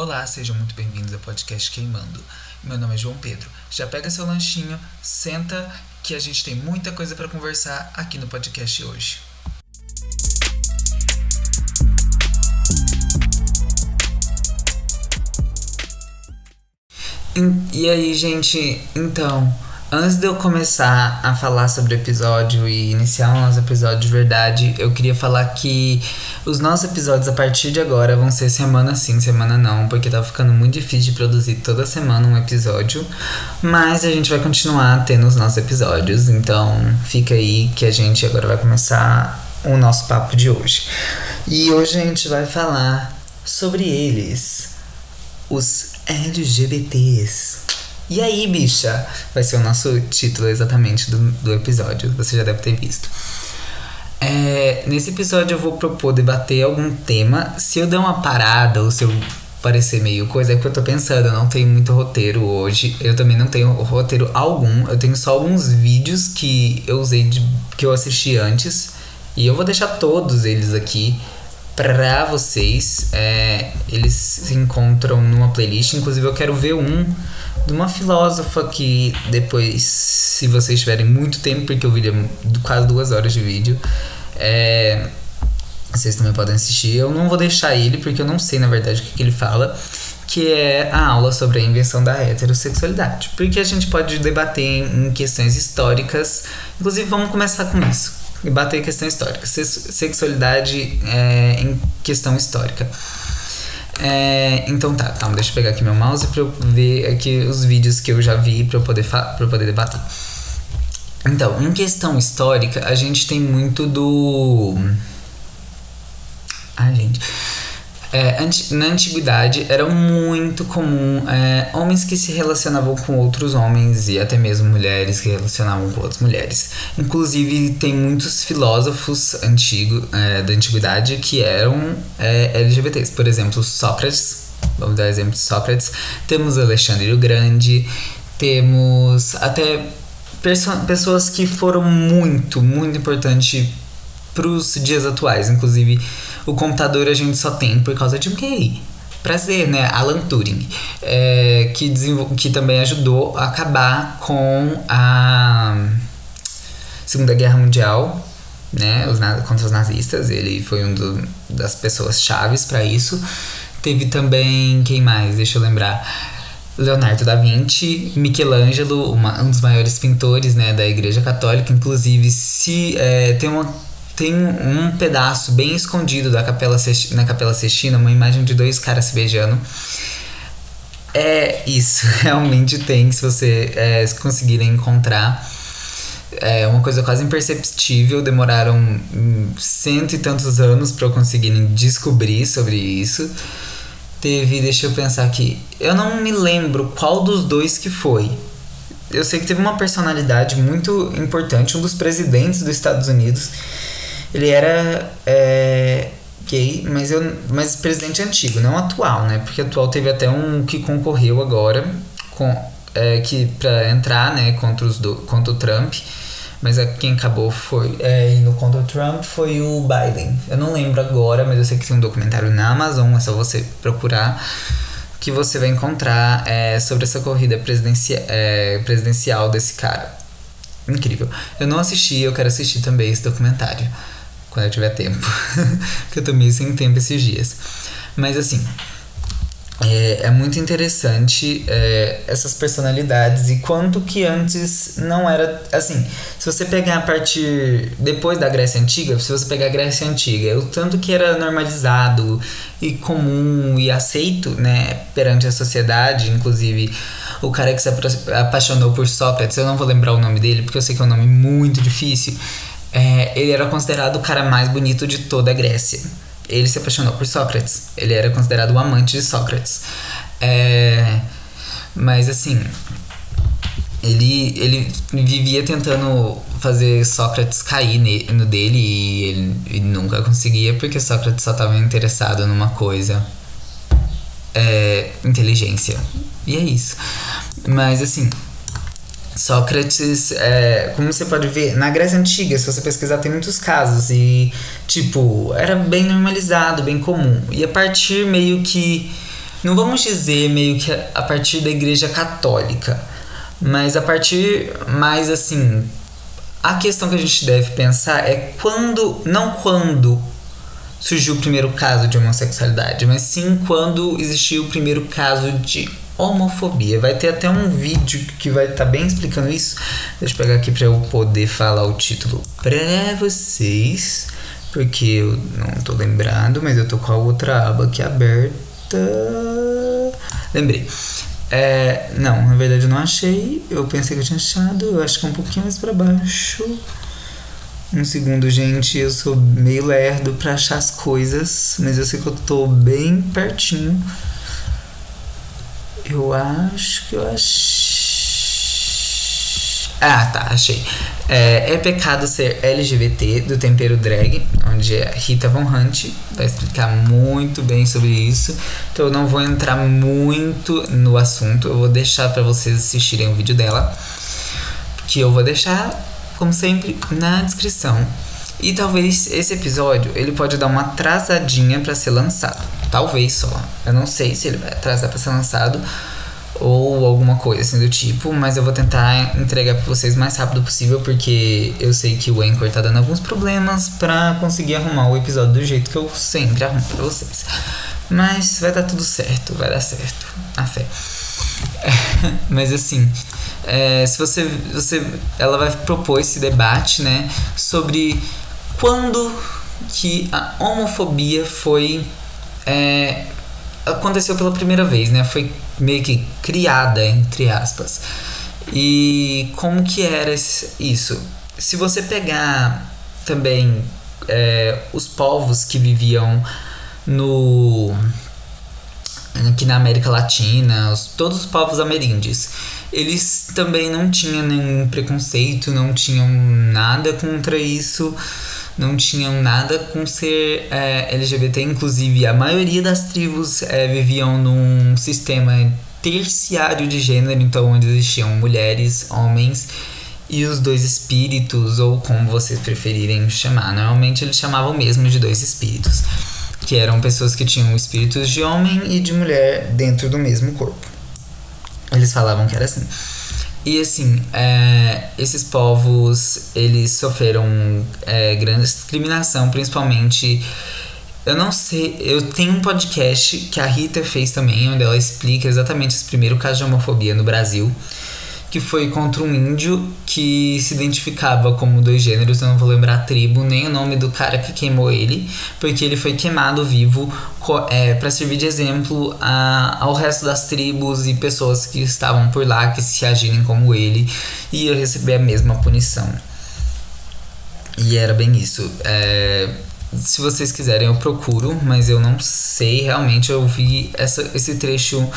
Olá, sejam muito bem-vindos ao podcast Queimando. Meu nome é João Pedro. Já pega seu lanchinho, senta que a gente tem muita coisa para conversar aqui no podcast hoje. E aí, gente, então, Antes de eu começar a falar sobre o episódio e iniciar o nosso episódio de verdade, eu queria falar que os nossos episódios a partir de agora vão ser semana sim, semana não, porque tá ficando muito difícil de produzir toda semana um episódio. Mas a gente vai continuar tendo os nossos episódios, então fica aí que a gente agora vai começar o nosso papo de hoje. E hoje a gente vai falar sobre eles, os LGBTs. E aí, bicha? Vai ser o nosso título exatamente do, do episódio. Você já deve ter visto. É, nesse episódio eu vou propor debater algum tema. Se eu der uma parada ou se eu parecer meio coisa, é porque eu tô pensando, eu não tenho muito roteiro hoje. Eu também não tenho roteiro algum. Eu tenho só alguns vídeos que eu usei de, que eu assisti antes. E eu vou deixar todos eles aqui pra vocês. É, eles se encontram numa playlist. Inclusive eu quero ver um de uma filósofa que depois, se vocês tiverem muito tempo, porque o vídeo é quase duas horas de vídeo, é, vocês também podem assistir. Eu não vou deixar ele, porque eu não sei na verdade o que, que ele fala, que é a aula sobre a invenção da heterossexualidade. Porque a gente pode debater em questões históricas, inclusive vamos começar com isso. Debater questão histórica, sexualidade é, em questão histórica. É, então tá, calma, deixa eu pegar aqui meu mouse pra eu ver aqui os vídeos que eu já vi pra eu poder, pra eu poder debater. Então, em questão histórica, a gente tem muito do. Ai, gente. É, na antiguidade era muito comum é, homens que se relacionavam com outros homens e até mesmo mulheres que relacionavam com outras mulheres. Inclusive, tem muitos filósofos antigo, é, da antiguidade que eram é, LGBTs. Por exemplo, Sócrates. Vamos dar exemplo de Sócrates. Temos Alexandre o Grande. Temos até pessoas que foram muito, muito importantes para os dias atuais. Inclusive, o computador a gente só tem por causa de um QI. Prazer, né? Alan Turing, é, que, que também ajudou a acabar com a Segunda Guerra Mundial, né? Os contra os nazistas. Ele foi um do, das pessoas chaves para isso. Teve também, quem mais? Deixa eu lembrar. Leonardo da Vinci, Michelangelo, uma, um dos maiores pintores né, da Igreja Católica. Inclusive, se é, tem uma tem um pedaço bem escondido da capela na Capela Sextina, uma imagem de dois caras se beijando. É isso, realmente tem, se você é, conseguirem encontrar. É uma coisa quase imperceptível, demoraram cento e tantos anos para eu conseguirem descobrir sobre isso. Teve, deixa eu pensar aqui, eu não me lembro qual dos dois que foi. Eu sei que teve uma personalidade muito importante, um dos presidentes dos Estados Unidos, ele era é, gay, mas, eu, mas presidente antigo, não atual, né? Porque atual teve até um que concorreu agora com, é, que para entrar né, contra, os do, contra o Trump. Mas é, quem acabou foi é, indo contra o Trump foi o Biden. Eu não lembro agora, mas eu sei que tem um documentário na Amazon, é só você procurar que você vai encontrar é, sobre essa corrida presidencia, é, presidencial desse cara. Incrível. Eu não assisti, eu quero assistir também esse documentário quando eu tiver tempo. que eu tô meio sem tempo esses dias. Mas assim, é, é muito interessante é, essas personalidades e quanto que antes não era assim. Se você pegar a partir depois da Grécia Antiga, se você pegar a Grécia Antiga, o tanto que era normalizado e comum e aceito, né, perante a sociedade, inclusive o cara que se apaixonou por Sócrates, eu não vou lembrar o nome dele porque eu sei que é um nome muito difícil é, ele era considerado o cara mais bonito de toda a Grécia. Ele se apaixonou por Sócrates. Ele era considerado o amante de Sócrates. É, mas assim, ele, ele vivia tentando fazer Sócrates cair no dele e ele, ele nunca conseguia porque Sócrates só estava interessado numa coisa. É, inteligência. E é isso. Mas assim, Sócrates, é, como você pode ver, na Grécia Antiga, se você pesquisar, tem muitos casos. E, tipo, era bem normalizado, bem comum. E a partir meio que não vamos dizer meio que a partir da igreja católica, mas a partir mais assim, a questão que a gente deve pensar é quando, não quando surgiu o primeiro caso de homossexualidade, mas sim quando existiu o primeiro caso de homofobia. Vai ter até um vídeo que vai estar tá bem explicando isso. Deixa eu pegar aqui para eu poder falar o título para vocês, porque eu não tô lembrado, mas eu tô com a outra aba aqui aberta. Lembrei. É, não, na verdade eu não achei. Eu pensei que eu tinha achado. Eu acho que é um pouquinho mais para baixo. Um segundo, gente. Eu sou meio lerdo para achar as coisas, mas eu sei que eu tô bem pertinho. Eu acho que eu achei. Ah, tá, achei. É, é, pecado ser LGBT do tempero drag, onde a Rita Von Hunt vai explicar muito bem sobre isso. Então eu não vou entrar muito no assunto, eu vou deixar para vocês assistirem o vídeo dela, que eu vou deixar, como sempre, na descrição. E talvez esse episódio ele pode dar uma atrasadinha para ser lançado. Talvez só. Eu não sei se ele vai atrasar para ser lançado ou alguma coisa assim do tipo, mas eu vou tentar entregar para vocês o mais rápido possível porque eu sei que o Anchor tá dando alguns problemas para conseguir arrumar o episódio do jeito que eu sempre arrumo para vocês. Mas vai dar tudo certo, vai dar certo, a fé. mas assim, é, se você, você, ela vai propor esse debate, né, sobre quando que a homofobia foi é, aconteceu pela primeira vez, né? Foi meio que criada, entre aspas. E como que era isso? Se você pegar também é, os povos que viviam no aqui na América Latina, os, todos os povos ameríndios, eles também não tinham nenhum preconceito, não tinham nada contra isso não tinham nada com ser é, LGBT, inclusive a maioria das tribos é, viviam num sistema terciário de gênero, então onde existiam mulheres, homens e os dois espíritos, ou como vocês preferirem chamar. Normalmente eles chamavam mesmo de dois espíritos, que eram pessoas que tinham espíritos de homem e de mulher dentro do mesmo corpo. Eles falavam que era assim. E assim, é, esses povos, eles sofreram é, grande discriminação, principalmente... Eu não sei, eu tenho um podcast que a Rita fez também, onde ela explica exatamente esse primeiro caso de homofobia no Brasil que foi contra um índio que se identificava como dois gêneros, eu não vou lembrar a tribo nem o nome do cara que queimou ele, porque ele foi queimado vivo é, para servir de exemplo a, ao resto das tribos e pessoas que estavam por lá que se agirem como ele e ia receber a mesma punição. E era bem isso. É, se vocês quiserem, eu procuro, mas eu não sei realmente. Eu vi essa, esse trecho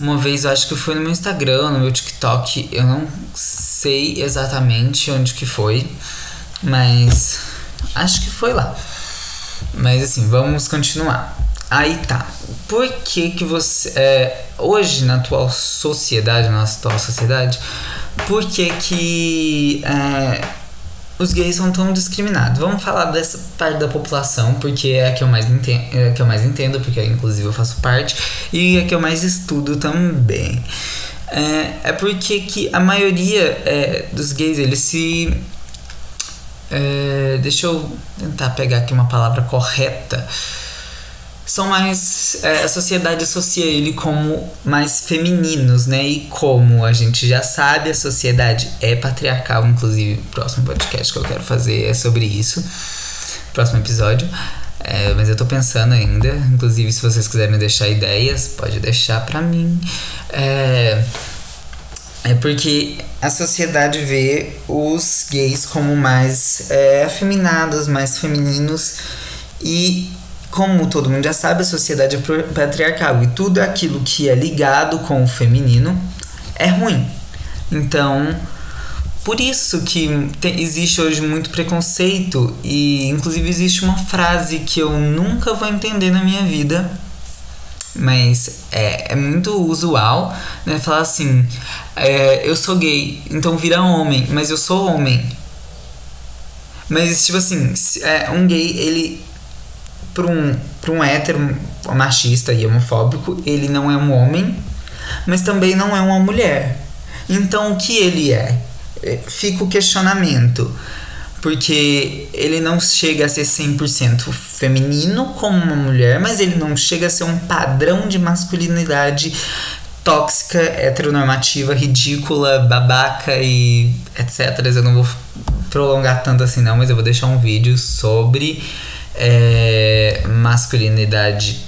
uma vez, eu acho que foi no meu Instagram, no meu TikTok, eu não sei exatamente onde que foi, mas acho que foi lá. Mas assim, vamos continuar. Aí tá. Por que que você. É, hoje, na atual sociedade, na nossa atual sociedade, por que que. É, os gays são tão discriminados. Vamos falar dessa parte da população, porque é a que eu mais entendo, é que eu mais entendo porque inclusive eu faço parte, e é a que eu mais estudo também. É, é porque que a maioria é, dos gays, eles se. É, deixa eu tentar pegar aqui uma palavra correta são mais. É, a sociedade associa ele como mais femininos, né? E como a gente já sabe, a sociedade é patriarcal. Inclusive, o próximo podcast que eu quero fazer é sobre isso. Próximo episódio. É, mas eu tô pensando ainda. Inclusive, se vocês quiserem deixar ideias, pode deixar pra mim. É, é porque a sociedade vê os gays como mais é, afeminados, mais femininos. E como todo mundo já sabe, a sociedade é patriarcal e tudo aquilo que é ligado com o feminino é ruim. Então, por isso que tem, existe hoje muito preconceito e inclusive existe uma frase que eu nunca vou entender na minha vida, mas é, é muito usual, né? Falar assim, é, eu sou gay, então vira homem, mas eu sou homem. Mas tipo assim, é, um gay ele por um, para um hétero machista e homofóbico, ele não é um homem, mas também não é uma mulher. Então o que ele é? é fica o questionamento. Porque ele não chega a ser 100% feminino como uma mulher, mas ele não chega a ser um padrão de masculinidade tóxica, heteronormativa, ridícula, babaca e etc. Eu não vou prolongar tanto assim não, mas eu vou deixar um vídeo sobre é, masculinidade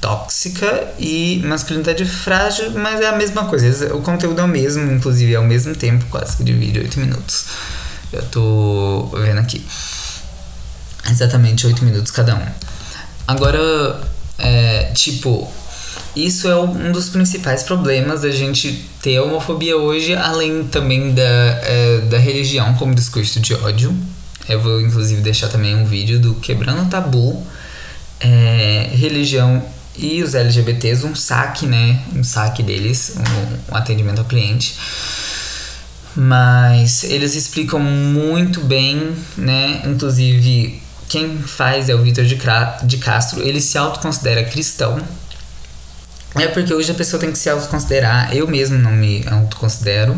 tóxica e masculinidade frágil, mas é a mesma coisa. O conteúdo é o mesmo, inclusive é ao mesmo tempo, quase que de vídeo, 8 minutos. Eu tô vendo aqui. Exatamente 8 minutos cada um. Agora, é, tipo, isso é um dos principais problemas da gente ter homofobia hoje, além também da, é, da religião como discurso de ódio. Eu vou inclusive deixar também um vídeo do Quebrando o Tabu, é, religião e os LGBTs, um saque, né? Um saque deles, um, um atendimento ao cliente. Mas eles explicam muito bem, né? Inclusive, quem faz é o Vitor de, de Castro, ele se autoconsidera cristão. É porque hoje a pessoa tem que se autoconsiderar. Eu mesmo não me autoconsidero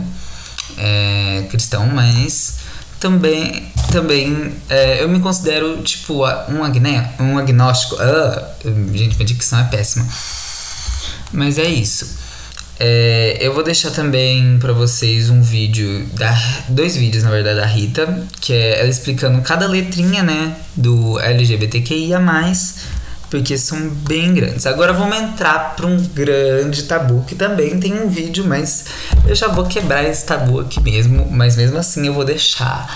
é, cristão, mas também, também é, eu me considero tipo um, agne, um agnóstico. Ah, gente, minha dicção é péssima. Mas é isso. É, eu vou deixar também para vocês um vídeo, da, dois vídeos na verdade da Rita, que é ela explicando cada letrinha, né, do LGBTQIA+, porque são bem grandes. Agora vamos entrar para um grande tabu que também tem um vídeo, mas eu já vou quebrar esse tabu aqui mesmo, mas mesmo assim eu vou deixar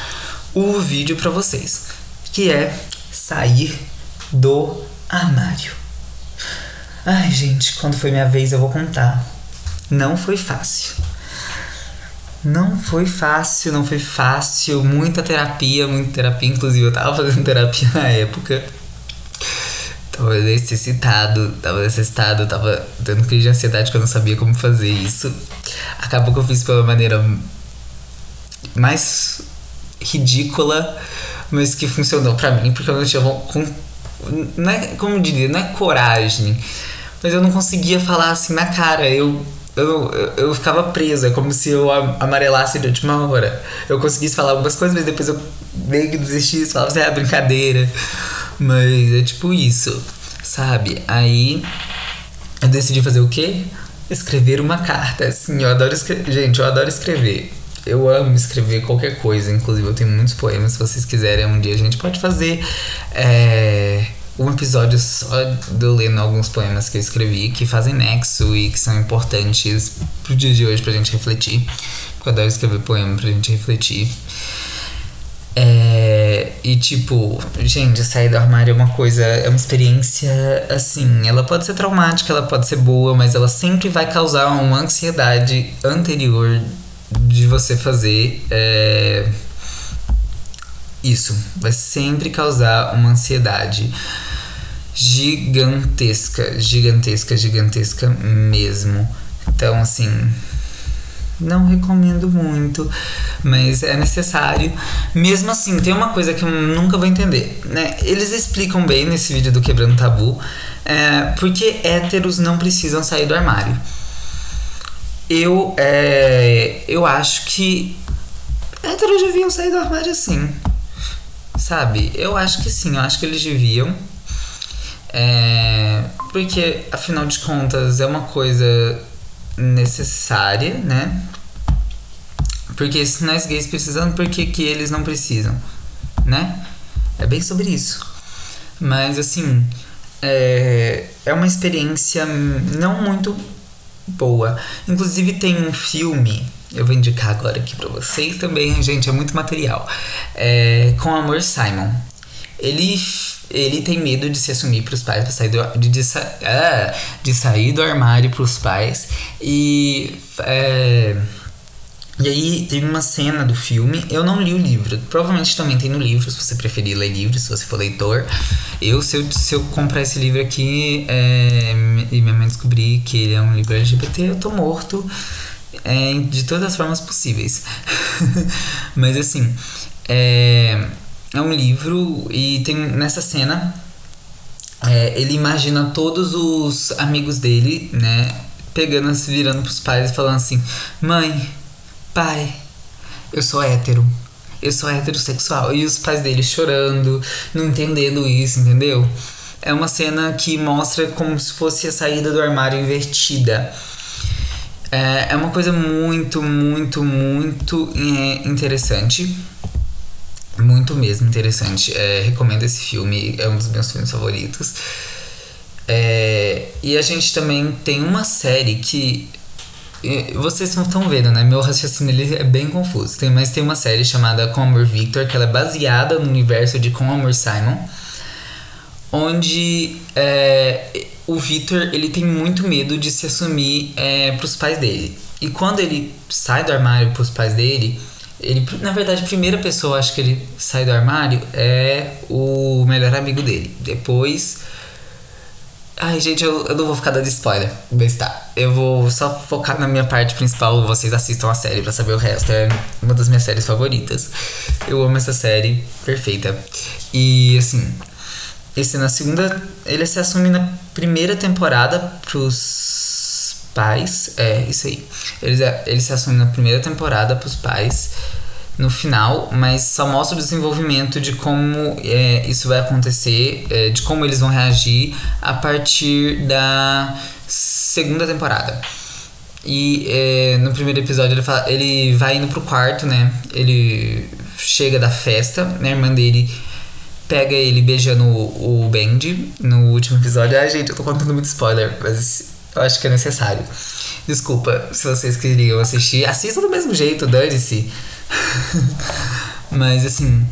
o vídeo para vocês, que é sair do armário. Ai, gente, quando foi minha vez eu vou contar. Não foi fácil. Não foi fácil, não foi fácil. Muita terapia, muita terapia. Inclusive, eu tava fazendo terapia na época. Tava necessitado, tava necessitado, tava dando crise de ansiedade que eu não sabia como fazer isso. Acabou que eu fiz pela maneira mais ridícula, mas que funcionou para mim, porque eu não tinha com, não é, como diria, não é coragem, mas eu não conseguia falar assim na cara. Eu eu, eu, eu ficava presa, como se eu amarelasse de última hora. Eu conseguisse falar algumas coisas, mas depois eu meio que desistisse, falava assim, é brincadeira. Mas é tipo isso, sabe? Aí eu decidi fazer o quê? Escrever uma carta. Assim, eu adoro escrever. Gente, eu adoro escrever. Eu amo escrever qualquer coisa, inclusive eu tenho muitos poemas. Se vocês quiserem, um dia a gente pode fazer é, um episódio só de eu lendo alguns poemas que eu escrevi que fazem nexo e que são importantes pro dia de hoje pra gente refletir. Porque eu adoro escrever poema pra gente refletir. É, e tipo, gente, sair do armário é uma coisa, é uma experiência assim, ela pode ser traumática, ela pode ser boa, mas ela sempre vai causar uma ansiedade anterior de você fazer é, isso. Vai sempre causar uma ansiedade gigantesca, gigantesca, gigantesca mesmo. Então, assim, não recomendo muito, mas é necessário. Mesmo assim, tem uma coisa que eu nunca vou entender, né? Eles explicam bem nesse vídeo do Quebrando Tabu é, porque héteros não precisam sair do armário. Eu, é, eu acho que héteros deviam sair do armário sim. Sabe? Eu acho que sim, eu acho que eles deviam. É, porque, afinal de contas, é uma coisa necessária, né? Porque se nós gays precisamos, por que, que eles não precisam? Né? É bem sobre isso. Mas assim, é, é uma experiência não muito boa. Inclusive tem um filme, eu vou indicar agora aqui pra vocês também, gente, é muito material. É, com Amor Simon. Ele ele tem medo de se assumir para os pais, pra sair do, de, de, ah, de sair do armário para os pais. E. É, e aí tem uma cena do filme, eu não li o livro, provavelmente também tem no livro, se você preferir ler livro, se você for leitor. Eu, se eu, se eu comprar esse livro aqui é, e minha mãe descobrir que ele é um livro LGBT, eu tô morto é, de todas as formas possíveis. Mas assim, é, é um livro e tem nessa cena é, ele imagina todos os amigos dele, né? Pegando, se virando pros pais e falando assim: Mãe, pai, eu sou hétero. Eu sou heterossexual. E os pais dele chorando, não entendendo isso, entendeu? É uma cena que mostra como se fosse a saída do armário invertida. É, é uma coisa muito, muito, muito é, interessante. Muito mesmo interessante. É, recomendo esse filme, é um dos meus filmes favoritos. É, e a gente também tem uma série que. Vocês não estão vendo, né? Meu raciocínio é bem confuso. Tem, mas tem uma série chamada Com Amor Victor, que ela é baseada no universo de Com Amor Simon. Onde é, o Victor ele tem muito medo de se assumir é, pros pais dele. E quando ele sai do armário pros pais dele, ele, na verdade, a primeira pessoa, acho que ele sai do armário é o melhor amigo dele. Depois. Ai, gente, eu, eu não vou ficar dando spoiler. Tá. Eu vou só focar na minha parte principal. Vocês assistam a série pra saber o resto. É uma das minhas séries favoritas. Eu amo essa série. Perfeita. E assim. Esse na segunda. Ele se assume na primeira temporada pros pais. É, isso aí. Ele, ele se assume na primeira temporada pros pais no final, mas só mostra o desenvolvimento de como é, isso vai acontecer, é, de como eles vão reagir a partir da segunda temporada. E é, no primeiro episódio ele, fala, ele vai indo pro quarto, né? Ele chega da festa, né? A irmã dele pega ele beijando o, o Bendy no último episódio. Ai, gente, eu tô contando muito spoiler, mas eu acho que é necessário. Desculpa se vocês queriam assistir. Assistam do mesmo jeito, dane-se. Mas assim.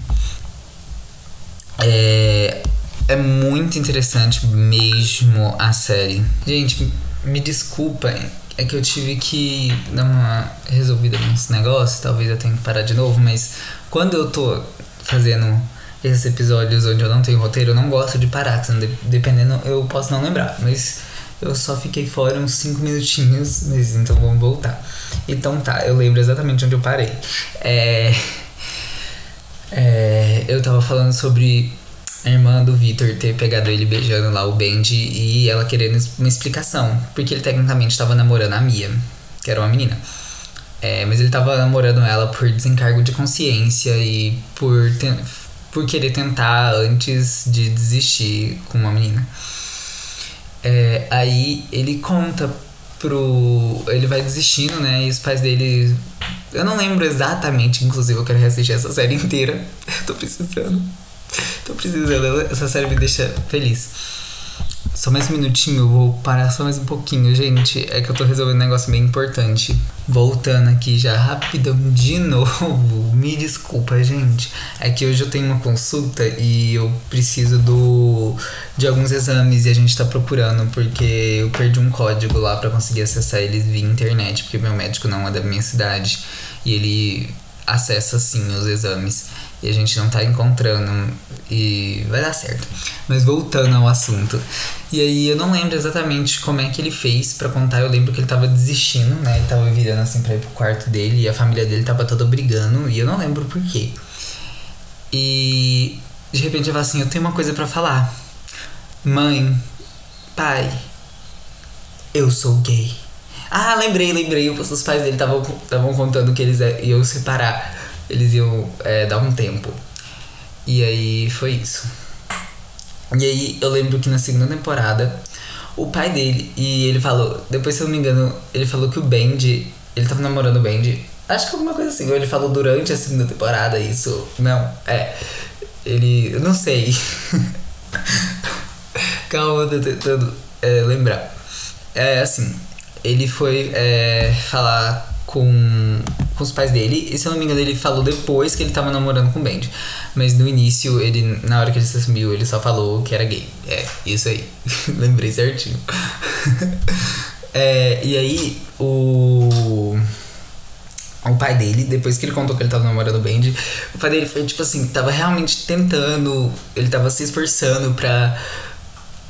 É, é muito interessante mesmo a série. Gente, me desculpa, é que eu tive que dar uma resolvida nesse negócio. Talvez eu tenha que parar de novo, mas quando eu tô fazendo esses episódios onde eu não tenho roteiro, eu não gosto de parar, dependendo, eu posso não lembrar. Mas eu só fiquei fora uns 5 minutinhos, mas então vamos voltar. Então tá, eu lembro exatamente onde eu parei. É, é, eu tava falando sobre a irmã do Victor ter pegado ele beijando lá o Bendy e ela querendo uma explicação. Porque ele tecnicamente tava namorando a Mia, que era uma menina. É, mas ele tava namorando ela por desencargo de consciência e por, por querer tentar antes de desistir com uma menina. É, aí ele conta pro. Ele vai desistindo, né? E os pais dele. Eu não lembro exatamente, inclusive eu quero reassistir essa série inteira. Eu tô precisando. Tô precisando. Essa série me deixa feliz. Só mais um minutinho, eu vou parar só mais um pouquinho, gente. É que eu tô resolvendo um negócio bem importante. Voltando aqui já rapidão de novo. Me desculpa, gente. É que hoje eu tenho uma consulta e eu preciso do de alguns exames e a gente tá procurando porque eu perdi um código lá para conseguir acessar eles via internet, porque meu médico não é da minha cidade e ele acessa sim os exames e a gente não tá encontrando e vai dar certo. Mas voltando ao assunto. E aí eu não lembro exatamente como é que ele fez para contar. Eu lembro que ele tava desistindo, né? Ele tava virando assim pra ir pro quarto dele e a família dele tava toda brigando e eu não lembro por quê. E de repente eu falo assim, eu tenho uma coisa para falar. Mãe, pai, eu sou gay. Ah, lembrei, lembrei. Os pais dele estavam contando que eles iam separar eles iam é, dar um tempo. E aí foi isso. E aí eu lembro que na segunda temporada, o pai dele, e ele falou, depois se eu não me engano, ele falou que o Bendy, ele tava namorando o Bendy, acho que alguma coisa assim, ou ele falou durante a segunda temporada isso. Não, é. Ele. Eu não sei. Calma, eu tô tentando é, lembrar. É assim, ele foi é, falar com, com os pais dele. E se eu não me engano, ele falou depois que ele tava namorando com o Bendy. Mas no início, ele, na hora que ele se assumiu, ele só falou que era gay. É, isso aí. Lembrei certinho. é, e aí, o. O pai dele, depois que ele contou que ele tava namorando o Bendy, o pai dele foi tipo assim, tava realmente tentando, ele tava se esforçando pra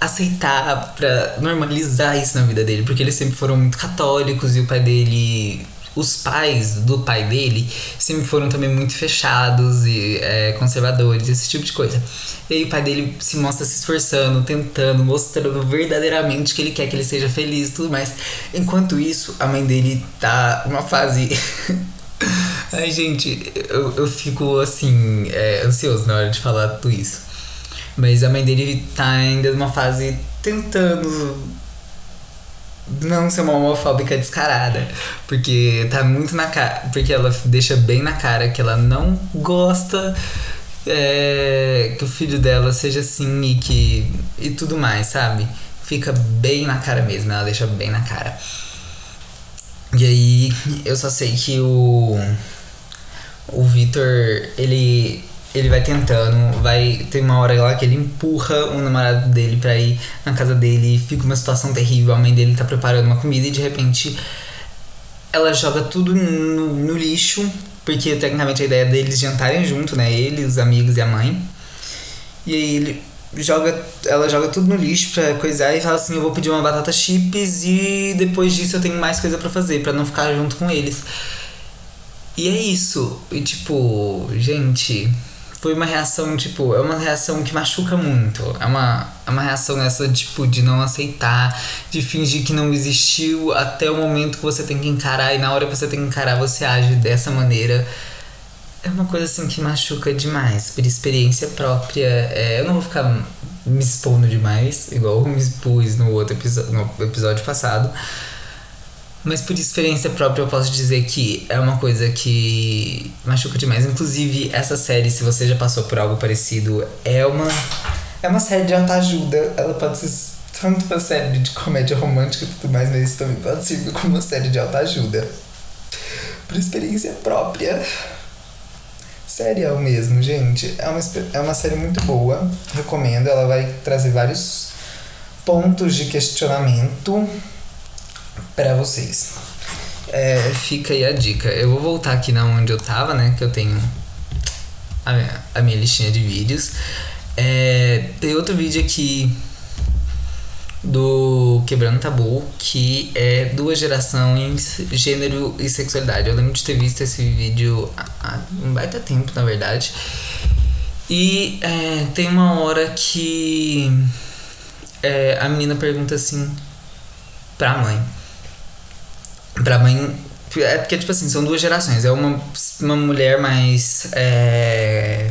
aceitar, pra normalizar isso na vida dele, porque eles sempre foram muito católicos e o pai dele os pais do pai dele sempre foram também muito fechados e é, conservadores, esse tipo de coisa. E aí o pai dele se mostra se esforçando, tentando, mostrando verdadeiramente que ele quer que ele seja feliz e tudo mais. Enquanto isso, a mãe dele tá numa fase. Ai, gente, eu, eu fico assim, é, ansioso na hora de falar tudo isso. Mas a mãe dele tá ainda numa fase tentando não ser uma homofóbica descarada. Porque tá muito na cara. Porque ela deixa bem na cara que ela não gosta é, que o filho dela seja assim e que. e tudo mais, sabe? Fica bem na cara mesmo, ela deixa bem na cara. E aí eu só sei que o. O Victor, ele ele vai tentando, vai. Tem uma hora lá que ele empurra o namorado dele pra ir na casa dele, fica uma situação terrível, a mãe dele tá preparando uma comida e de repente ela joga tudo no, no lixo, porque tecnicamente a ideia deles jantarem junto, né? Ele, os amigos e a mãe. E aí ele joga, ela joga tudo no lixo pra coisar e fala assim: Eu vou pedir uma batata chips e depois disso eu tenho mais coisa para fazer, para não ficar junto com eles. E é isso. E tipo, gente, foi uma reação, tipo, é uma reação que machuca muito. É uma, é uma reação essa, tipo, de não aceitar, de fingir que não existiu até o momento que você tem que encarar e na hora que você tem que encarar você age dessa maneira. É uma coisa assim que machuca demais, por experiência própria. É, eu não vou ficar me expondo demais, igual eu me expus no outro episódio, no episódio passado. Mas por experiência própria eu posso dizer que é uma coisa que machuca demais. Inclusive, essa série, se você já passou por algo parecido, é uma. É uma série de autoajuda. Ela pode ser tanto uma série de comédia romântica e tudo mais, mas também pode servir como uma série de autoajuda. Por experiência própria. Serial mesmo, gente. É uma, é uma série muito boa. Recomendo. Ela vai trazer vários pontos de questionamento para vocês. É, fica aí a dica. Eu vou voltar aqui na onde eu tava, né? Que eu tenho a minha, a minha listinha de vídeos. É, tem outro vídeo aqui do Quebrando Tabu, que é duas gerações, gênero e sexualidade. Eu lembro de ter visto esse vídeo há um baita tempo, na verdade. E é, tem uma hora que é, a menina pergunta assim pra mãe pra mãe. É porque, tipo assim, são duas gerações. É uma, uma mulher mais. É,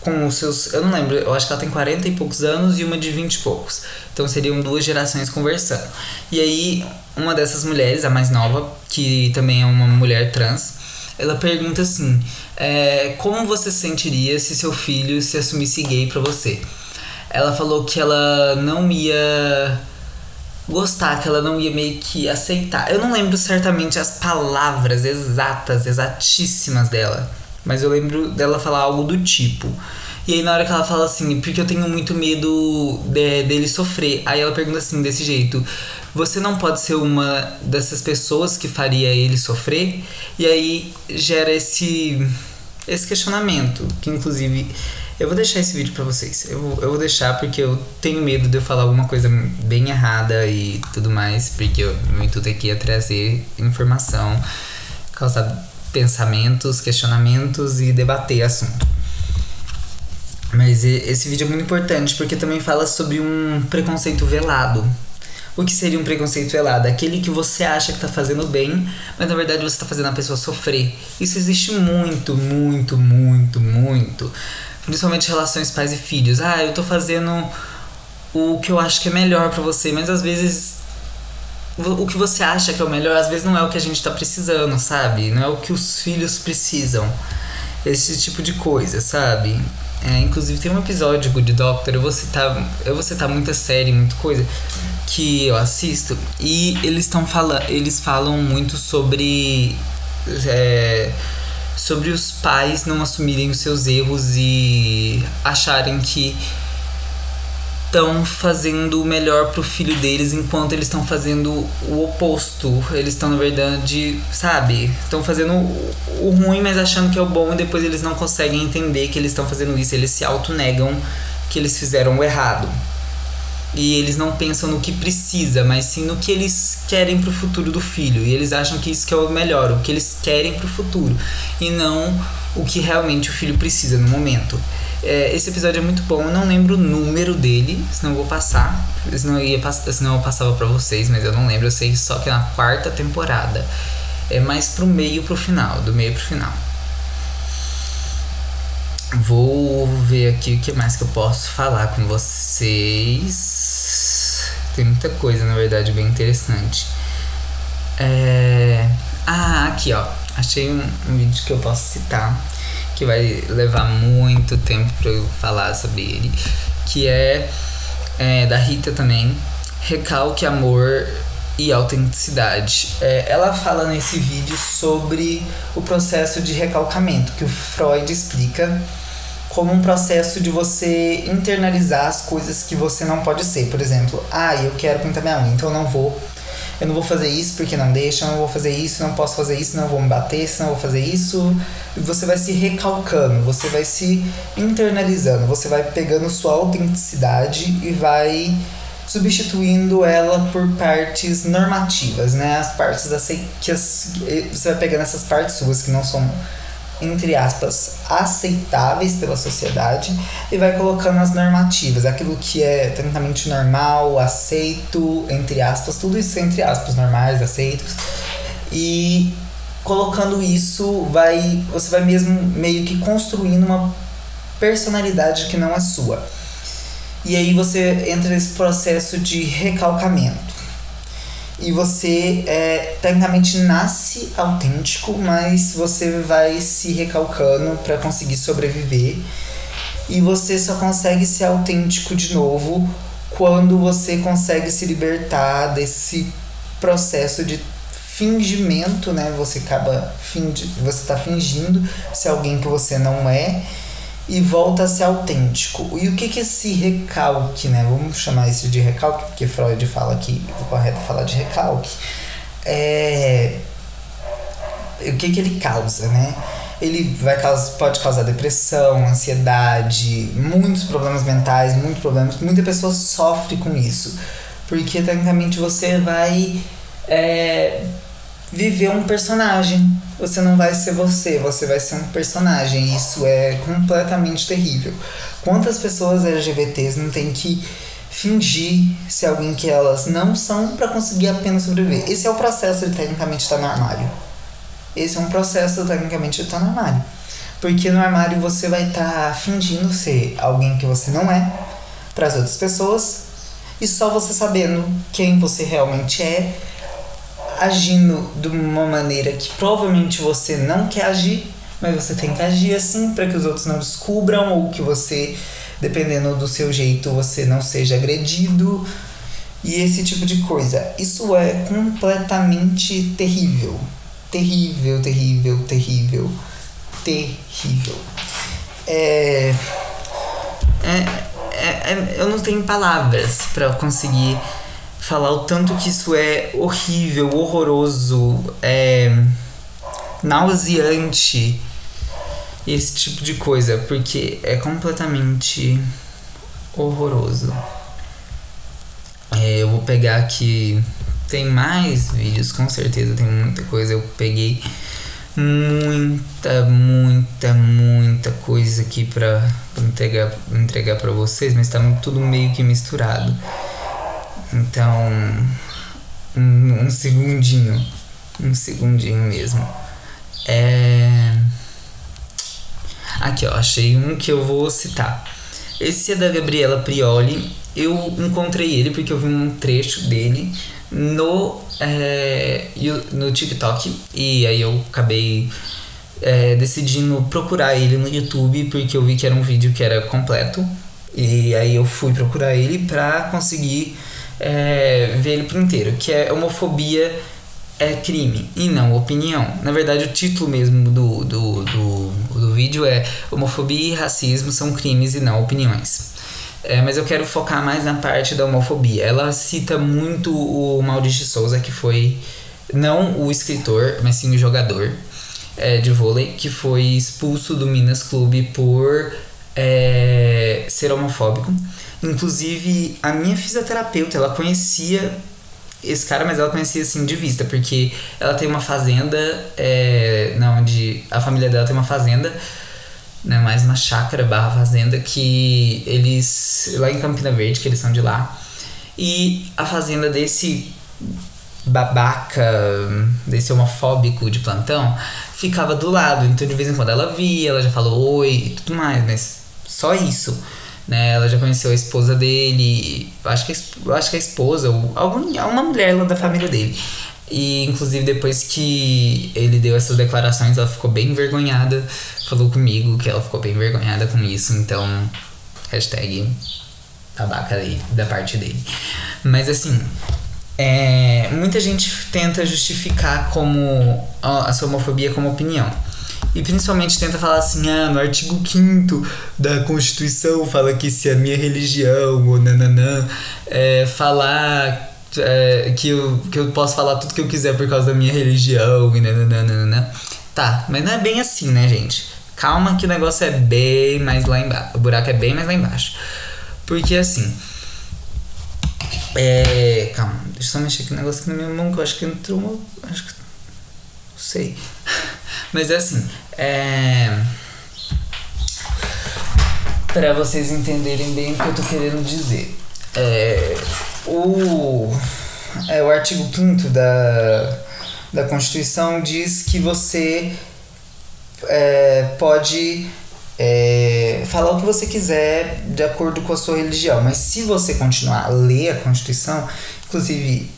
com os seus. Eu não lembro, eu acho que ela tem 40 e poucos anos e uma de 20 e poucos. Então seriam duas gerações conversando. E aí, uma dessas mulheres, a mais nova, que também é uma mulher trans, ela pergunta assim: é, Como você sentiria se seu filho se assumisse gay pra você? Ela falou que ela não ia gostar, que ela não ia meio que aceitar. Eu não lembro certamente as palavras exatas, exatíssimas dela, mas eu lembro dela falar algo do tipo. E aí na hora que ela fala assim, porque eu tenho muito medo de, dele sofrer. Aí ela pergunta assim, desse jeito, você não pode ser uma dessas pessoas que faria ele sofrer? E aí gera esse esse questionamento, que inclusive eu vou deixar esse vídeo pra vocês. Eu eu vou deixar porque eu tenho medo de eu falar alguma coisa bem errada e tudo mais, porque o meu intuito aqui é trazer informação, causar pensamentos, questionamentos e debater assunto. Mas esse vídeo é muito importante porque também fala sobre um preconceito velado. O que seria um preconceito velado? Aquele que você acha que tá fazendo bem, mas na verdade você tá fazendo a pessoa sofrer. Isso existe muito, muito, muito, muito. Principalmente relações pais e filhos. Ah, eu tô fazendo o que eu acho que é melhor para você, mas às vezes o que você acha que é o melhor, às vezes não é o que a gente tá precisando, sabe? Não é o que os filhos precisam. Esse tipo de coisa, sabe? É, inclusive tem um episódio Good Doctor, eu vou citar, eu vou citar muita série, muita coisa que eu assisto e eles estão falando, eles falam muito sobre é, sobre os pais não assumirem os seus erros e acharem que estão fazendo o melhor pro filho deles enquanto eles estão fazendo o oposto. Eles estão, na verdade, sabe? Estão fazendo o ruim, mas achando que é o bom e depois eles não conseguem entender que eles estão fazendo isso. Eles se auto-negam que eles fizeram o errado. E eles não pensam no que precisa, mas sim no que eles querem pro futuro do filho. E eles acham que isso que é o melhor, o que eles querem pro futuro, e não o que realmente o filho precisa no momento. É, esse episódio é muito bom, eu não lembro o número dele, senão eu vou passar. Senão eu, ia, senão eu passava pra vocês, mas eu não lembro, eu sei só que é na quarta temporada. É mais pro meio pro final, do meio pro final. Vou ver aqui o que mais que eu posso falar com vocês. Tem muita coisa, na verdade, bem interessante. É... Ah, aqui ó. Achei um, um vídeo que eu posso citar. Que vai levar muito tempo para eu falar sobre ele. Que é, é da Rita também. Recalque amor e autenticidade. É, ela fala nesse vídeo sobre o processo de recalcamento, que o Freud explica como um processo de você internalizar as coisas que você não pode ser. Por exemplo, ah, eu quero pintar minha unha, então eu não vou. Eu não vou fazer isso porque não deixa, eu não vou fazer isso, não posso fazer isso, não vou me bater, não vou fazer isso. E você vai se recalcando, você vai se internalizando, você vai pegando sua autenticidade e vai substituindo ela por partes normativas, né? As partes que as, você vai pegando essas partes suas que não são entre aspas aceitáveis pela sociedade e vai colocando as normativas, aquilo que é tecnicamente normal, aceito, entre aspas, tudo isso entre aspas, normais, aceitos. E colocando isso, vai você vai mesmo meio que construindo uma personalidade que não é sua. E aí você entra nesse processo de recalcamento. E você é, tecnicamente nasce autêntico, mas você vai se recalcando para conseguir sobreviver. E você só consegue ser autêntico de novo quando você consegue se libertar desse processo de fingimento, né? Você acaba você tá fingindo ser alguém que você não é e volta a ser autêntico. E o que que esse recalque, né? Vamos chamar isso de recalque, porque Freud fala que o correto é falar de recalque. É... O que que ele causa, né? Ele vai causar, pode causar depressão, ansiedade, muitos problemas mentais, muitos problemas. Muita pessoa sofre com isso. Porque tecnicamente você vai é, viver um personagem. Você não vai ser você, você vai ser um personagem. Isso é completamente terrível. Quantas pessoas LGBTs não tem que fingir ser alguém que elas não são para conseguir apenas sobreviver? Esse é o processo de tecnicamente estar no armário. Esse é um processo tecnicamente de estar no armário. Porque no armário você vai estar tá fingindo ser alguém que você não é para as outras pessoas e só você sabendo quem você realmente é agindo de uma maneira que provavelmente você não quer agir, mas você tem que agir assim para que os outros não descubram ou que você, dependendo do seu jeito, você não seja agredido e esse tipo de coisa. Isso é completamente terrível. Terrível, terrível, terrível, terrível. É, é, é, é eu não tenho palavras para conseguir falar o tanto que isso é horrível, horroroso, é nauseante, esse tipo de coisa, porque é completamente horroroso. É, eu vou pegar aqui. Tem mais vídeos, com certeza tem muita coisa. Eu peguei muita, muita, muita coisa aqui pra, entregar, entregar pra vocês, mas tá tudo meio que misturado. Então, um, um segundinho. Um segundinho mesmo. É. Aqui, ó, achei um que eu vou citar. Esse é da Gabriela Prioli. Eu encontrei ele porque eu vi um trecho dele no, é, no TikTok. E aí eu acabei é, decidindo procurar ele no YouTube porque eu vi que era um vídeo que era completo. E aí eu fui procurar ele pra conseguir é, ver ele por inteiro, que é homofobia é crime e não opinião. Na verdade, o título mesmo do, do, do, do vídeo é Homofobia e racismo são crimes e não opiniões. É, mas eu quero focar mais na parte da homofobia. Ela cita muito o Maurício Souza, que foi não o escritor, mas sim o jogador é, de vôlei, que foi expulso do Minas Clube por é, ser homofóbico. Inclusive, a minha fisioterapeuta, ela conhecia esse cara, mas ela conhecia assim de vista, porque ela tem uma fazenda, é, na onde a família dela tem uma fazenda, né, mais uma chácara barra fazenda, que eles, lá em Campina Verde, que eles são de lá, e a fazenda desse babaca, desse homofóbico de plantão, ficava do lado. Então de vez em quando ela via, ela já falou oi e tudo mais, mas só isso. Né? Ela já conheceu a esposa dele, acho que, acho que a esposa, ou algum, uma mulher lá da família dele. E inclusive depois que ele deu essas declarações, ela ficou bem envergonhada. Falou comigo que ela ficou bem envergonhada com isso, então hashtag tabaca aí, da parte dele. Mas assim, é, muita gente tenta justificar como a, a sua homofobia como opinião. E principalmente tenta falar assim, ah, no artigo 5 da Constituição fala que se a minha religião ou nananã é, falar é, que, eu, que eu posso falar tudo que eu quiser por causa da minha religião e nananana. Tá, mas não é bem assim, né, gente? Calma que o negócio é bem mais lá embaixo. O buraco é bem mais lá embaixo. Porque assim. É. Calma, deixa eu só mexer aqui um negócio aqui na minha mão que eu acho que entrou uma. Acho que. Não sei. Mas é assim. É. Pra vocês entenderem bem o que eu tô querendo dizer. É. O. É, o artigo 5 da, da Constituição diz que você é, pode é, falar o que você quiser de acordo com a sua religião, mas se você continuar a ler a Constituição, inclusive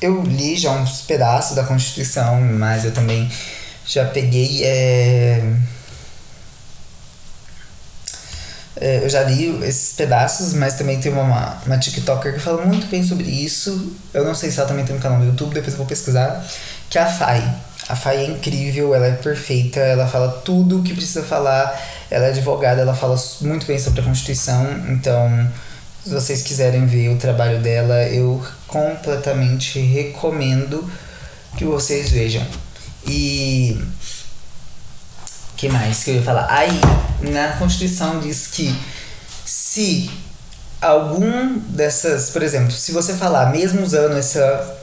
eu li já uns pedaços da Constituição, mas eu também já peguei. É, é, eu já li esses pedaços, mas também tem uma, uma TikToker que fala muito bem sobre isso. Eu não sei se ela também tem um canal no YouTube, depois eu vou pesquisar. Que é a Fai. A Fai é incrível, ela é perfeita, ela fala tudo o que precisa falar ela é advogada, ela fala muito bem sobre a Constituição, então se vocês quiserem ver o trabalho dela, eu completamente recomendo que vocês vejam. E que mais que eu ia falar? Aí, na Constituição diz que se algum dessas, por exemplo, se você falar, mesmo usando essa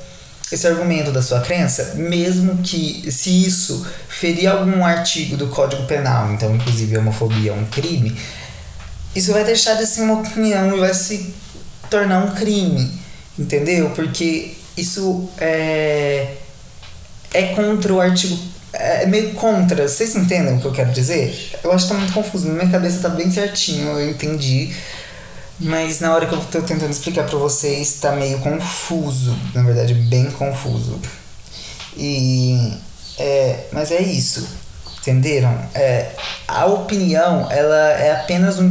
esse argumento da sua crença, mesmo que se isso ferir algum artigo do Código Penal, então inclusive homofobia é um crime, isso vai deixar de ser uma opinião e vai se tornar um crime, entendeu? Porque isso é, é contra o artigo. É meio contra. Vocês entendem o que eu quero dizer? Eu acho que tá muito confuso. Minha cabeça tá bem certinho, eu entendi. Mas na hora que eu tô tentando explicar para vocês, tá meio confuso. Na verdade, bem confuso. E. É, mas é isso. Entenderam? É, a opinião, ela é apenas um,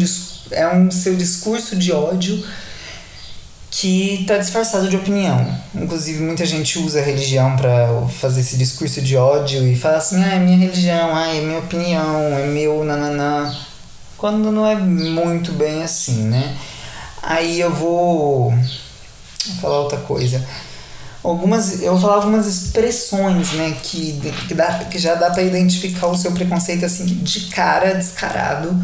é um seu discurso de ódio que tá disfarçado de opinião. Inclusive, muita gente usa a religião para fazer esse discurso de ódio e fala assim: ah, é minha religião, ah, é minha opinião, é meu nananã. Quando não é muito bem assim, né? Aí eu vou, vou falar outra coisa. Algumas, eu vou falar algumas expressões, né, que, que, dá, que já dá para identificar o seu preconceito assim de cara, descarado,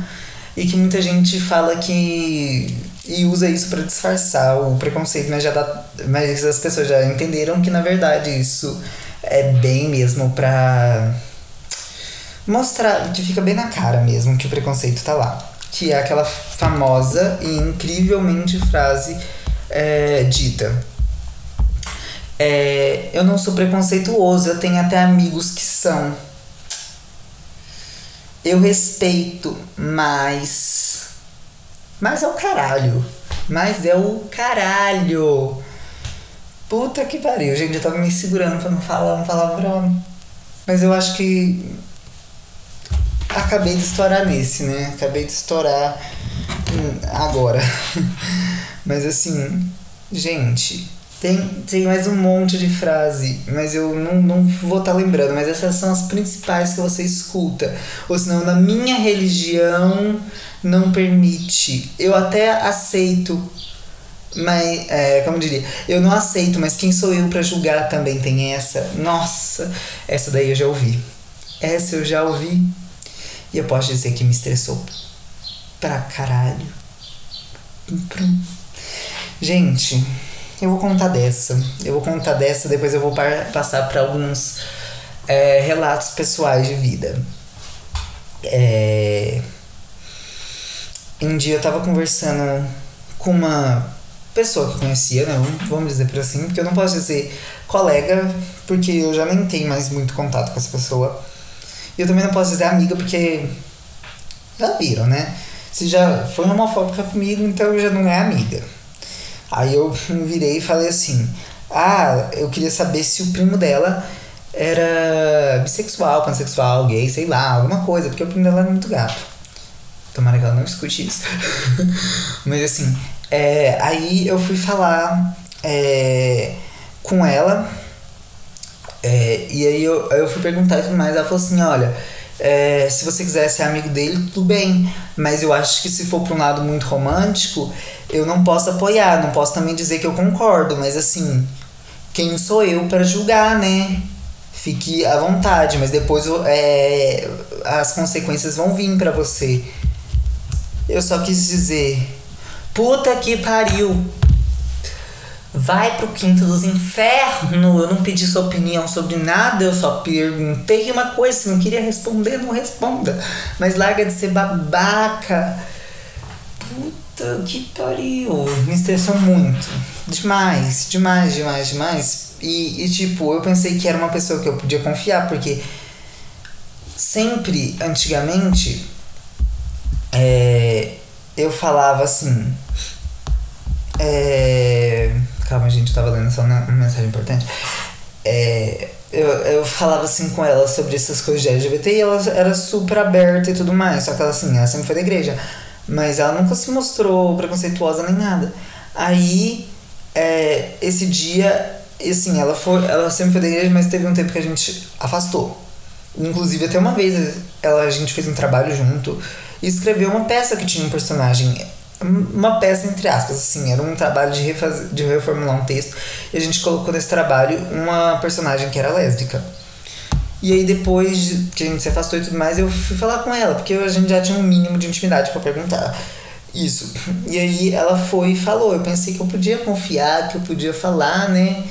e que muita gente fala que e usa isso para disfarçar o preconceito, mas já dá, mas as pessoas já entenderam que na verdade isso é bem mesmo pra mostrar que fica bem na cara mesmo que o preconceito tá lá que é aquela famosa e incrivelmente frase é, dita. É, eu não sou preconceituoso, eu tenho até amigos que são. Eu respeito, mas. Mas é o caralho. Mas é o caralho. Puta que pariu, gente. Eu tava me segurando pra não falar um palavrão. Mas eu acho que acabei de estourar nesse, né? Acabei de estourar hum, agora. mas assim, gente, tem, tem mais um monte de frase, mas eu não, não vou estar tá lembrando, mas essas são as principais que você escuta. Ou senão, na minha religião não permite. Eu até aceito, mas, é, como diria, eu não aceito, mas quem sou eu para julgar também tem essa? Nossa, essa daí eu já ouvi. Essa eu já ouvi e eu posso dizer que me estressou pra caralho. Gente, eu vou contar dessa. Eu vou contar dessa, depois eu vou par passar para alguns é, relatos pessoais de vida. É... Um dia eu tava conversando com uma pessoa que eu conhecia, né? Vamos dizer por assim, porque eu não posso dizer colega, porque eu já nem tenho mais muito contato com essa pessoa. E eu também não posso dizer amiga, porque já viram, né? Se já foi homofóbica comigo, então já não é amiga. Aí eu me virei e falei assim: Ah, eu queria saber se o primo dela era bissexual, pansexual, gay, sei lá, alguma coisa, porque o primo dela era muito gato. Tomara que ela não escute isso. Mas assim, é, aí eu fui falar é, com ela. É, e aí eu, eu fui perguntar e tudo mais. Ela falou assim: olha, é, se você quiser ser amigo dele, tudo bem. Mas eu acho que se for pra um lado muito romântico, eu não posso apoiar. Não posso também dizer que eu concordo. Mas assim, quem sou eu para julgar, né? Fique à vontade, mas depois é, as consequências vão vir para você. Eu só quis dizer, puta que pariu. Vai pro quinto dos infernos. Eu não pedi sua opinião sobre nada, eu só perguntei uma coisa. Se não queria responder, não responda. Mas larga de ser babaca. Puta que pariu. Me estressou muito. Demais, demais, demais, demais. E, e, tipo, eu pensei que era uma pessoa que eu podia confiar, porque sempre, antigamente, é, eu falava assim. É, calma, gente, eu tava lendo só uma mensagem importante. É, eu, eu falava assim com ela sobre essas coisas de LGBT e ela era super aberta e tudo mais. Só que ela assim, ela sempre foi da igreja. Mas ela nunca se mostrou preconceituosa nem nada. Aí, é, esse dia assim, ela foi, ela sempre foi da igreja, mas teve um tempo que a gente afastou. Inclusive, até uma vez ela, a gente fez um trabalho junto e escreveu uma peça que tinha um personagem. Uma peça, entre aspas, assim, era um trabalho de, refazer, de reformular um texto. E a gente colocou nesse trabalho uma personagem que era lésbica. E aí, depois que a gente se afastou e tudo mais, eu fui falar com ela, porque a gente já tinha um mínimo de intimidade para perguntar. Isso. E aí ela foi e falou. Eu pensei que eu podia confiar, que eu podia falar, né?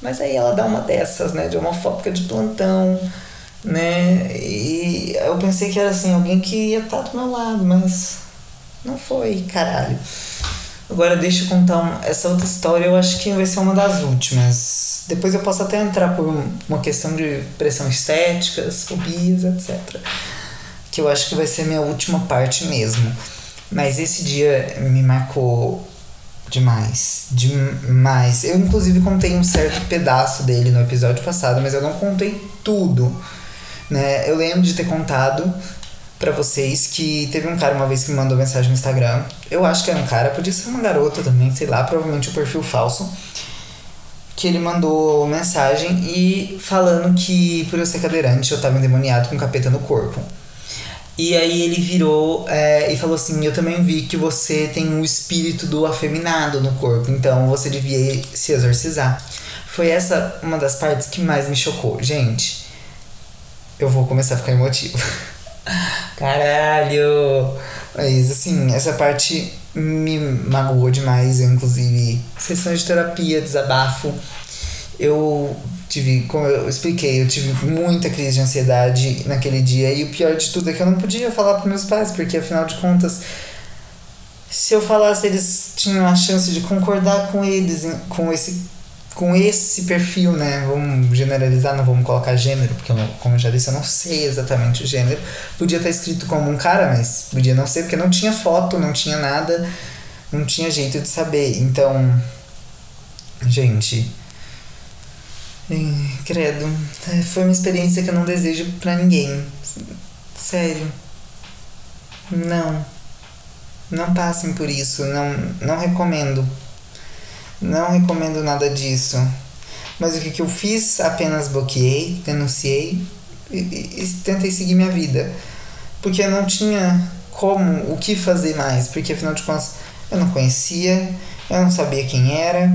Mas aí ela dá uma dessas, né? De homofóbica de plantão, né? E eu pensei que era assim, alguém que ia estar do meu lado, mas não foi, caralho. Agora deixa eu contar uma, essa outra história, eu acho que vai ser uma das últimas. Depois eu posso até entrar por uma questão de pressão estética, fobias, etc. Que eu acho que vai ser minha última parte mesmo. Mas esse dia me marcou Demais. Demais. Eu, inclusive, contei um certo pedaço dele no episódio passado, mas eu não contei tudo. Né? Eu lembro de ter contado para vocês que teve um cara uma vez que me mandou mensagem no Instagram. Eu acho que era um cara, podia ser uma garota também, sei lá, provavelmente um perfil falso. Que ele mandou mensagem e falando que por eu ser cadeirante eu tava endemoniado com capeta no corpo. E aí ele virou é, e falou assim: Eu também vi que você tem o espírito do afeminado no corpo, então você devia se exorcizar. Foi essa uma das partes que mais me chocou. Gente, eu vou começar a ficar emotivo. Caralho! Mas assim, essa parte me magoou demais. Eu, inclusive, sessão de terapia, desabafo. Eu tive, como eu expliquei, eu tive muita crise de ansiedade naquele dia. E o pior de tudo é que eu não podia falar para meus pais, porque afinal de contas, se eu falasse, eles tinham a chance de concordar com eles, com esse, com esse perfil, né? Vamos generalizar, não vamos colocar gênero, porque, eu, como eu já disse, eu não sei exatamente o gênero. Podia estar escrito como um cara, mas podia não ser, porque não tinha foto, não tinha nada, não tinha jeito de saber. Então, gente credo. É, foi uma experiência que eu não desejo para ninguém. Sério. Não. Não passem por isso. Não, não recomendo. Não recomendo nada disso. Mas o que, que eu fiz? Apenas bloqueei, denunciei e, e, e tentei seguir minha vida. Porque eu não tinha como, o que fazer mais. Porque afinal de contas, eu não conhecia, eu não sabia quem era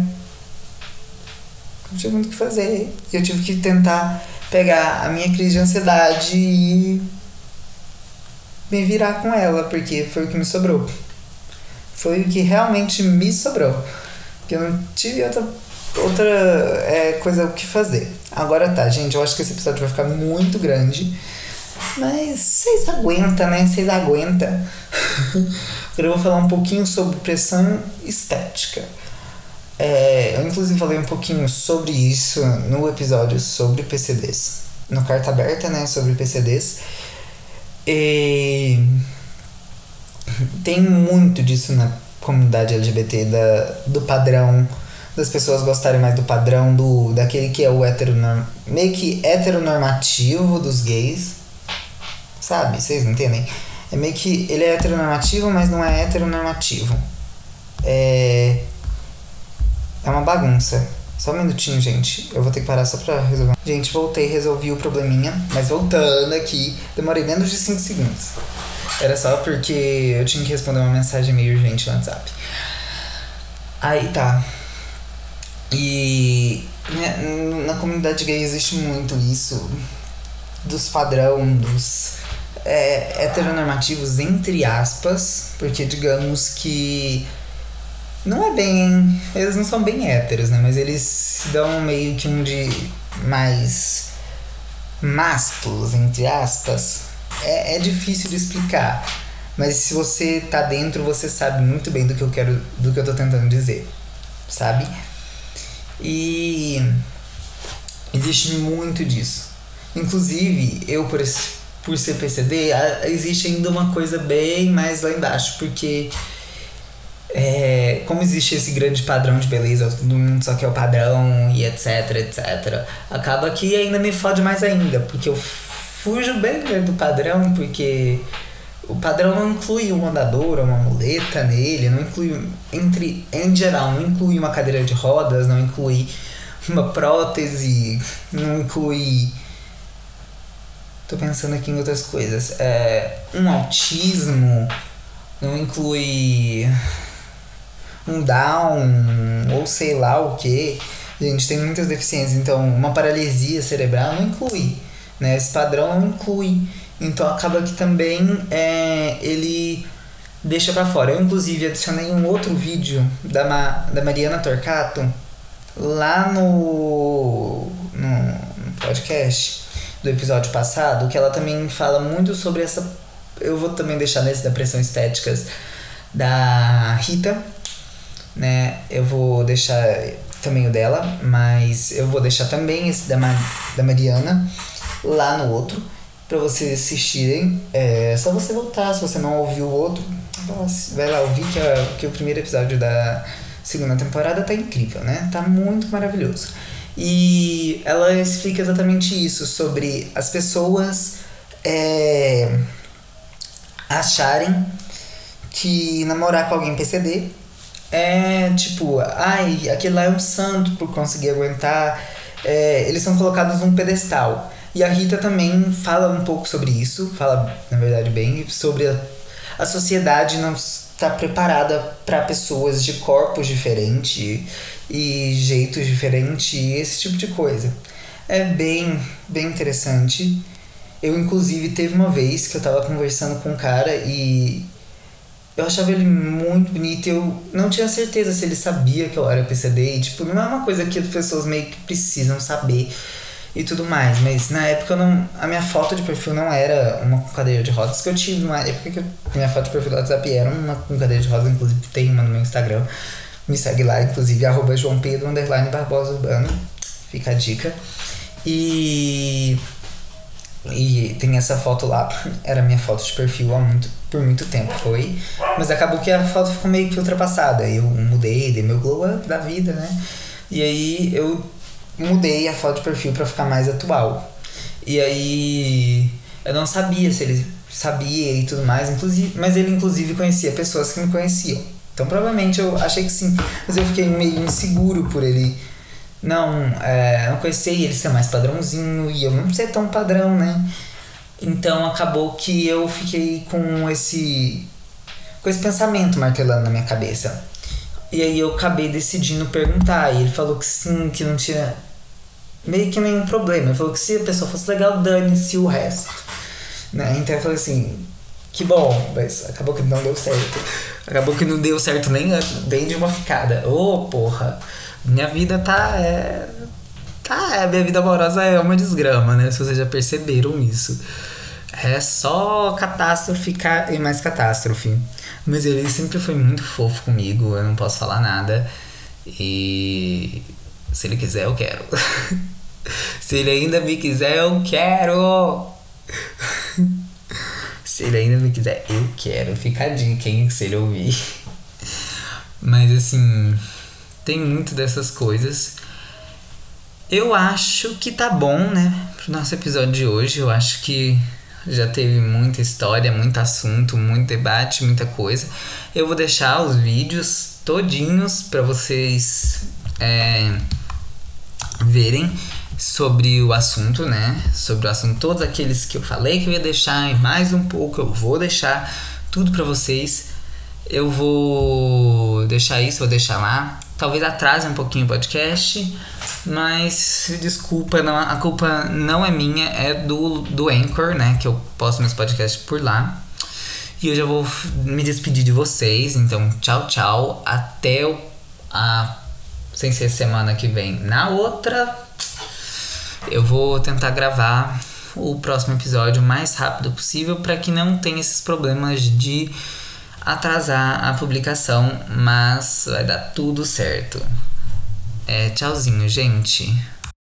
não tinha muito o que fazer. Eu tive que tentar pegar a minha crise de ansiedade e me virar com ela, porque foi o que me sobrou. Foi o que realmente me sobrou. Porque eu não tive outra, outra é, coisa o que fazer. Agora tá, gente, eu acho que esse episódio vai ficar muito grande. Mas vocês aguentam, né? Vocês aguentam. Eu vou falar um pouquinho sobre pressão estética. É, eu inclusive falei um pouquinho sobre isso no episódio sobre PCDs. No Carta Aberta, né? Sobre PCDs. E tem muito disso na comunidade LGBT, da, do padrão, das pessoas gostarem mais do padrão, do daquele que é o heteronorm, meio que heteronormativo dos gays. Sabe? Vocês entendem? É meio que ele é heteronormativo, mas não é heteronormativo. É. É uma bagunça. Só um minutinho, gente. Eu vou ter que parar só pra resolver. Gente, voltei, resolvi o probleminha. Mas voltando aqui, demorei menos de 5 segundos. Era só porque eu tinha que responder uma mensagem meio urgente no WhatsApp. Aí tá. E né, na comunidade gay existe muito isso. Dos padrão, dos é, heteronormativos, entre aspas. Porque digamos que não é bem. Eles não são bem héteros, né? Mas eles dão meio que um de mais másculos, entre aspas é, é difícil de explicar. Mas se você tá dentro, você sabe muito bem do que eu quero, do que eu tô tentando dizer, sabe? E existe muito disso. Inclusive, eu por, por ser PCD, existe ainda uma coisa bem mais lá embaixo, porque é, como existe esse grande padrão de beleza, todo mundo só quer o padrão e etc, etc, acaba que ainda me fode mais ainda, porque eu fujo bem do padrão, porque o padrão não inclui um andador, uma muleta nele, não inclui, entre, em geral, não inclui uma cadeira de rodas, não inclui uma prótese, não inclui. Tô pensando aqui em outras coisas. É, um autismo, não inclui um down, ou sei lá o que. Gente tem muitas deficiências, então uma paralisia cerebral não inclui. Né? Esse padrão não inclui. Então acaba que também é, ele deixa para fora. Eu inclusive adicionei um outro vídeo da, Ma, da Mariana Torcato lá no, no podcast do episódio passado, que ela também fala muito sobre essa. Eu vou também deixar nesse da pressão estéticas da Rita, né? Eu vou deixar também o dela, mas eu vou deixar também esse da, Ma, da Mariana lá no outro para vocês assistirem. É só você voltar, se você não ouviu o outro, vai lá ouvir que, a, que o primeiro episódio da segunda temporada tá incrível, né? Tá muito maravilhoso. E ela explica exatamente isso, sobre as pessoas é, acharem que namorar com alguém PCD é tipo, ai, aquele lá é um santo por conseguir aguentar. É, eles são colocados num pedestal. E a Rita também fala um pouco sobre isso, fala, na verdade, bem, sobre a, a sociedade não está preparada para pessoas de corpos diferentes e jeitos diferentes, esse tipo de coisa. É bem, bem interessante. Eu, inclusive, teve uma vez que eu tava conversando com um cara e eu achava ele muito bonito e eu não tinha certeza se ele sabia que eu era PCD. E, tipo, não é uma coisa que as pessoas meio que precisam saber e tudo mais. Mas na época eu não, a minha foto de perfil não era uma com cadeira de rodas que eu tive numa época que eu, minha foto de perfil do WhatsApp era uma com cadeira de rodas, inclusive tem uma no meu Instagram. Me segue lá, inclusive, arroba João Pedro, underline Barbosa. Fica a dica. E. E tem essa foto lá, era minha foto de perfil há muito, por muito tempo, foi. Mas acabou que a foto ficou meio que ultrapassada. Eu mudei, dei meu glow up da vida, né? E aí eu mudei a foto de perfil para ficar mais atual. E aí eu não sabia se ele sabia e tudo mais, inclusive, mas ele inclusive conhecia pessoas que me conheciam. Então provavelmente eu achei que sim, mas eu fiquei meio inseguro por ele não, é, não conhecer ele ser mais padrãozinho e eu não ser tão padrão, né? Então acabou que eu fiquei com esse com esse pensamento martelando na minha cabeça. E aí eu acabei decidindo perguntar. E ele falou que sim, que não tinha meio que nenhum problema. Ele falou que se a pessoa fosse legal, dane-se o resto. Né? Então eu falei assim, que bom, mas acabou que não deu certo. Acabou que não deu certo nem, nem de uma ficada. Ô, oh, porra. Minha vida tá. É, tá, é, minha vida amorosa é uma desgrama, né? Se vocês já perceberam isso. É só catástrofe e mais catástrofe. Mas ele sempre foi muito fofo comigo, eu não posso falar nada. E se ele quiser, eu quero. se ele ainda me quiser, eu quero. se ele ainda me quiser, eu quero. Fica a dica, hein, se ele ouvir. Mas assim, tem muito dessas coisas. Eu acho que tá bom, né? Pro nosso episódio de hoje. Eu acho que já teve muita história, muito assunto, muito debate, muita coisa. Eu vou deixar os vídeos todinhos para vocês é, verem sobre o assunto, né? Sobre o assunto, todos aqueles que eu falei que eu ia deixar e mais um pouco eu vou deixar tudo para vocês. Eu vou deixar isso, vou deixar lá. Talvez atrase um pouquinho o podcast, mas desculpa, não, a culpa não é minha, é do, do Anchor, né? Que eu posto meus podcasts por lá. E eu vou me despedir de vocês, então tchau, tchau. Até a. Sem ser semana que vem. Na outra, eu vou tentar gravar o próximo episódio o mais rápido possível para que não tenha esses problemas de atrasar a publicação, mas vai dar tudo certo. É, tchauzinho, gente.